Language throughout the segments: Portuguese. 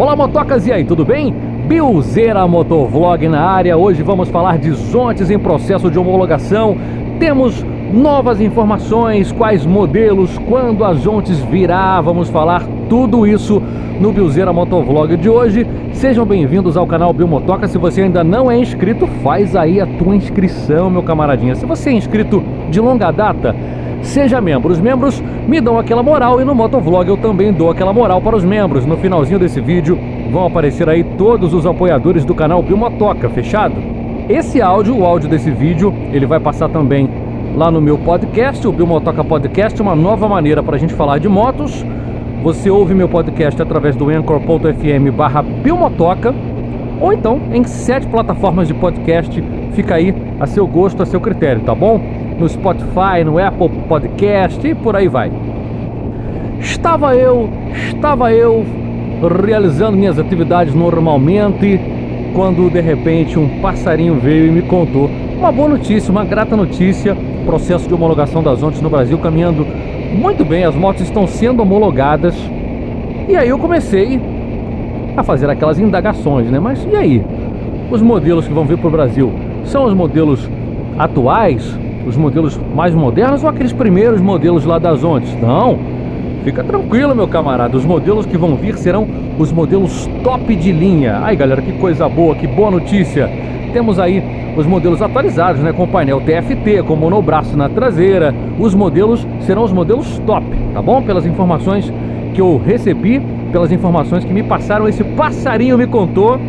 Olá motocas, e aí, tudo bem? Bilzeira Motovlog na área. Hoje vamos falar de zontes em processo de homologação. Temos novas informações, quais modelos, quando as zontes virá. Vamos falar tudo isso no Bilzeira Motovlog de hoje. Sejam bem-vindos ao canal Bilmotoca. Se você ainda não é inscrito, faz aí a tua inscrição, meu camaradinha. Se você é inscrito de longa data, seja membro. Os membros me dão aquela moral e no Motovlog eu também dou aquela moral para os membros. No finalzinho desse vídeo vão aparecer aí todos os apoiadores do canal Bilmotoca, fechado? Esse áudio, o áudio desse vídeo, ele vai passar também lá no meu podcast, o Bilmotoca Podcast, uma nova maneira para a gente falar de motos. Você ouve meu podcast através do anchor.fm barra Bilmotoca ou então em sete plataformas de podcast, fica aí a seu gosto, a seu critério, tá bom? No Spotify, no Apple Podcast e por aí vai. Estava eu, estava eu realizando minhas atividades normalmente, quando de repente um passarinho veio e me contou uma boa notícia, uma grata notícia. Processo de homologação das ondas no Brasil caminhando muito bem, as motos estão sendo homologadas. E aí eu comecei a fazer aquelas indagações, né? Mas e aí? Os modelos que vão vir para o Brasil são os modelos atuais, os modelos mais modernos ou aqueles primeiros modelos lá das ondas? Não. Fica tranquilo, meu camarada. Os modelos que vão vir serão os modelos top de linha. Ai, galera, que coisa boa, que boa notícia. Temos aí os modelos atualizados, né, com painel TFT, com monobraço na traseira. Os modelos serão os modelos top, tá bom? Pelas informações que eu recebi, pelas informações que me passaram, esse passarinho me contou.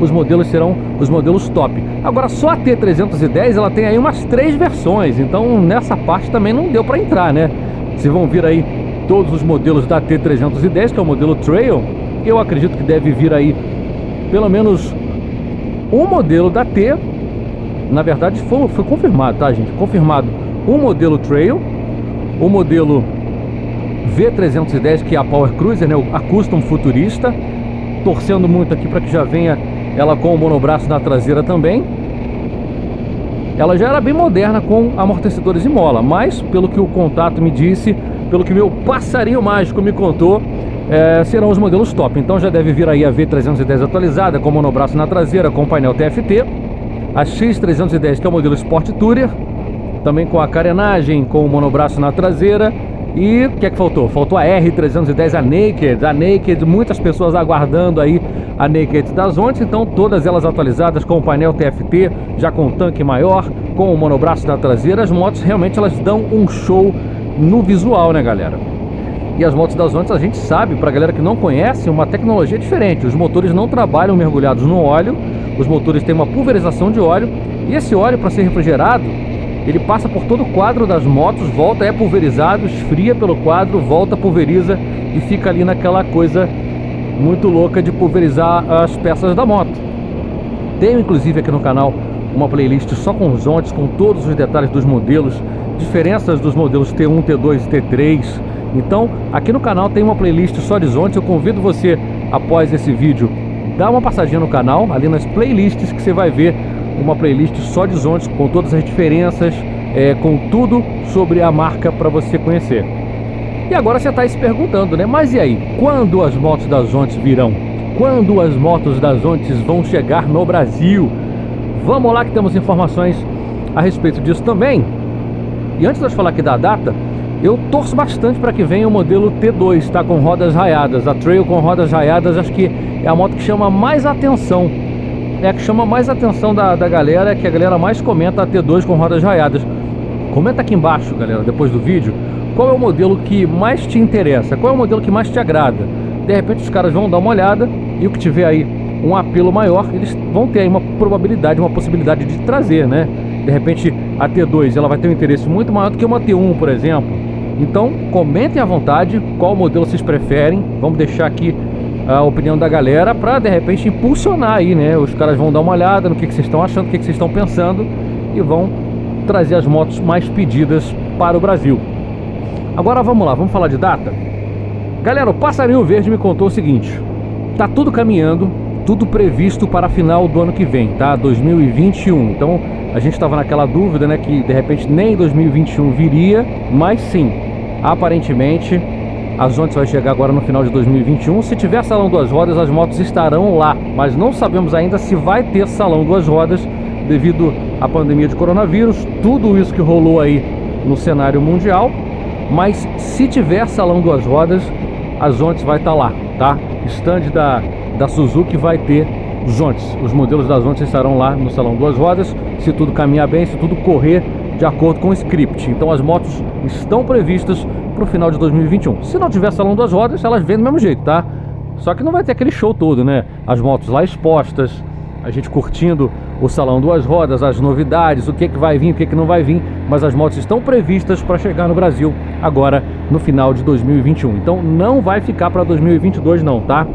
Os modelos serão os modelos top. Agora só a T310 ela tem aí umas três versões, então nessa parte também não deu para entrar, né? Se vão vir aí todos os modelos da T310, que é o modelo Trail, eu acredito que deve vir aí pelo menos um modelo da T. Na verdade foi, foi confirmado, tá gente? Confirmado um modelo Trail, o modelo V310 que é a Power Cruiser, né? a Custom Futurista, torcendo muito aqui para que já venha ela com o monobraço na traseira também. Ela já era bem moderna com amortecedores e mola, mas pelo que o contato me disse, pelo que meu passarinho mágico me contou, é, serão os modelos top. Então já deve vir aí a V310 atualizada, com monobraço na traseira, com painel TFT. A X310, que é o modelo Sport Tourer, também com a carenagem, com o monobraço na traseira. E o que é que faltou? Faltou a R310, a Naked, a Naked, muitas pessoas aguardando aí a Naked das Ontes, então todas elas atualizadas com o painel TFT, já com tanque maior, com o monobraço na traseira, as motos realmente elas dão um show no visual, né galera? E as motos das Ontes a gente sabe, para galera que não conhece, uma tecnologia diferente. Os motores não trabalham mergulhados no óleo, os motores têm uma pulverização de óleo e esse óleo para ser refrigerado ele passa por todo o quadro das motos, volta, é pulverizado, esfria pelo quadro, volta, pulveriza e fica ali naquela coisa muito louca de pulverizar as peças da moto. Tenho inclusive aqui no canal uma playlist só com os ontes, com todos os detalhes dos modelos, diferenças dos modelos T1, T2 e T3. Então, aqui no canal tem uma playlist só de zontes. Eu convido você, após esse vídeo, dar uma passadinha no canal, ali nas playlists que você vai ver uma playlist só de Zontes com todas as diferenças, é, com tudo sobre a marca para você conhecer. E agora você está se perguntando, né? Mas e aí? Quando as motos das Zontes virão? Quando as motos das Zontes vão chegar no Brasil? Vamos lá que temos informações a respeito disso também. E antes de falar aqui da data, eu torço bastante para que venha o modelo T2, tá? Com rodas raiadas. A Trail com rodas raiadas, acho que é a moto que chama mais atenção é a que chama mais atenção da, da galera, que a galera mais comenta a T2 com rodas raiadas. Comenta aqui embaixo, galera, depois do vídeo, qual é o modelo que mais te interessa, qual é o modelo que mais te agrada. De repente os caras vão dar uma olhada e o que tiver aí um apelo maior, eles vão ter aí uma probabilidade, uma possibilidade de trazer, né? De repente a T2 ela vai ter um interesse muito maior do que uma T1, por exemplo. Então comentem à vontade qual modelo vocês preferem. Vamos deixar aqui a opinião da galera para de repente impulsionar aí, né? Os caras vão dar uma olhada no que, que vocês estão achando, o que, que vocês estão pensando e vão trazer as motos mais pedidas para o Brasil. Agora vamos lá, vamos falar de data? Galera, o Passarinho Verde me contou o seguinte: tá tudo caminhando, tudo previsto para final do ano que vem, tá? 2021. Então a gente estava naquela dúvida, né? Que de repente nem 2021 viria, mas sim, aparentemente As Ontes vai chegar agora no final de 2021. Se tiver salão duas rodas, as motos estarão lá, mas não sabemos ainda se vai ter salão duas rodas devido à pandemia de coronavírus, tudo isso que rolou aí no cenário mundial. Mas se tiver salão duas rodas, as Ontes vai estar tá lá, tá? Stand da, da Suzuki vai ter Zontes. Os modelos das Zontes estarão lá no salão duas rodas, se tudo caminhar bem, se tudo correr de acordo com o script. Então as motos estão previstas para o final de 2021. Se não tiver salão das rodas, elas vêm do mesmo jeito, tá? Só que não vai ter aquele show todo, né? As motos lá expostas, a gente curtindo o salão duas rodas, as novidades, o que, é que vai vir, o que, é que não vai vir, mas as motos estão previstas para chegar no Brasil agora no final de 2021. Então não vai ficar para 2022 não, tá?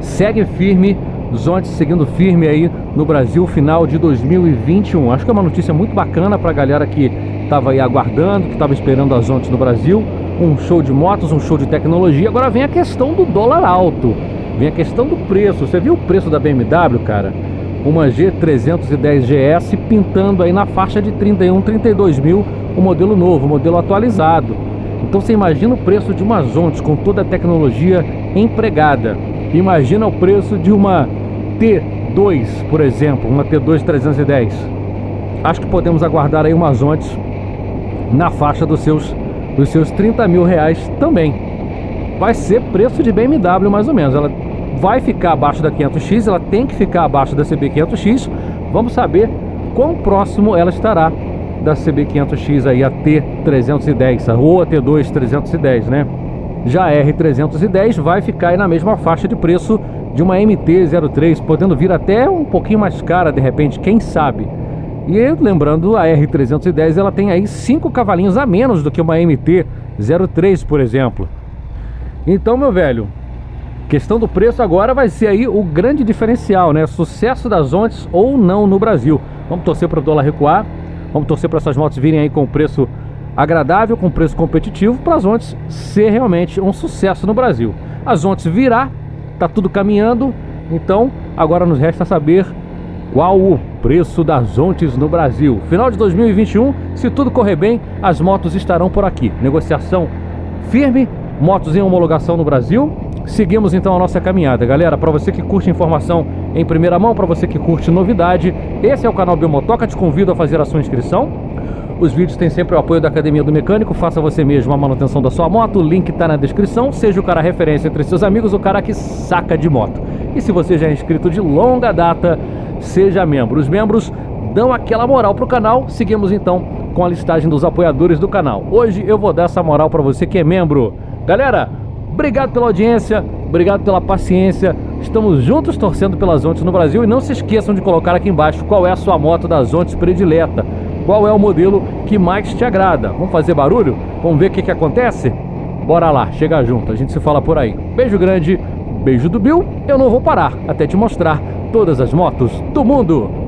Segue firme, Zontes seguindo firme aí no Brasil final de 2021. Acho que é uma notícia muito bacana para a galera que estava aí aguardando, que estava esperando as Zontes no Brasil um show de motos, um show de tecnologia. Agora vem a questão do dólar alto, vem a questão do preço. Você viu o preço da BMW, cara? Uma G310 GS pintando aí na faixa de 31, 32 mil, o modelo novo, o modelo atualizado. Então você imagina o preço de uma Zontes com toda a tecnologia empregada. Imagina o preço de uma T2, por exemplo, uma T2 310. Acho que podemos aguardar aí uma Zontes na faixa dos seus dos seus 30 mil reais também. Vai ser preço de BMW mais ou menos. Ela vai ficar abaixo da 500X, ela tem que ficar abaixo da CB500X. Vamos saber quão próximo ela estará da CB500X aí, a T310 ou a T2 310, né? Já a R310 vai ficar aí na mesma faixa de preço de uma MT-03, podendo vir até um pouquinho mais cara de repente, quem sabe. E lembrando, a R310 ela tem aí 5 cavalinhos a menos do que uma MT-03, por exemplo. Então, meu velho, questão do preço agora vai ser aí o grande diferencial, né? Sucesso das Ontes ou não no Brasil. Vamos torcer para o dólar recuar, vamos torcer para essas motos virem aí com preço agradável, com preço competitivo, para as Ontes ser realmente um sucesso no Brasil. As Ontes virá, tá tudo caminhando, então agora nos resta saber qual o preço das ontes no Brasil. Final de 2021, se tudo correr bem, as motos estarão por aqui. Negociação firme, motos em homologação no Brasil. Seguimos então a nossa caminhada, galera. Para você que curte informação em primeira mão, para você que curte novidade, esse é o canal Biomotoca. Te convido a fazer a sua inscrição. Os vídeos têm sempre o apoio da Academia do Mecânico. Faça você mesmo a manutenção da sua moto. O link está na descrição. Seja o cara referência entre seus amigos, o cara que saca de moto. E se você já é inscrito de longa data, seja membro. Os membros dão aquela moral pro canal. Seguimos então com a listagem dos apoiadores do canal. Hoje eu vou dar essa moral para você que é membro. Galera, obrigado pela audiência, obrigado pela paciência. Estamos juntos torcendo pelas Ontes no Brasil e não se esqueçam de colocar aqui embaixo qual é a sua moto das Ontes predileta. Qual é o modelo que mais te agrada? Vamos fazer barulho? Vamos ver o que, que acontece? Bora lá, chega junto, a gente se fala por aí. Beijo grande, beijo do Bill. Eu não vou parar até te mostrar todas as motos do mundo.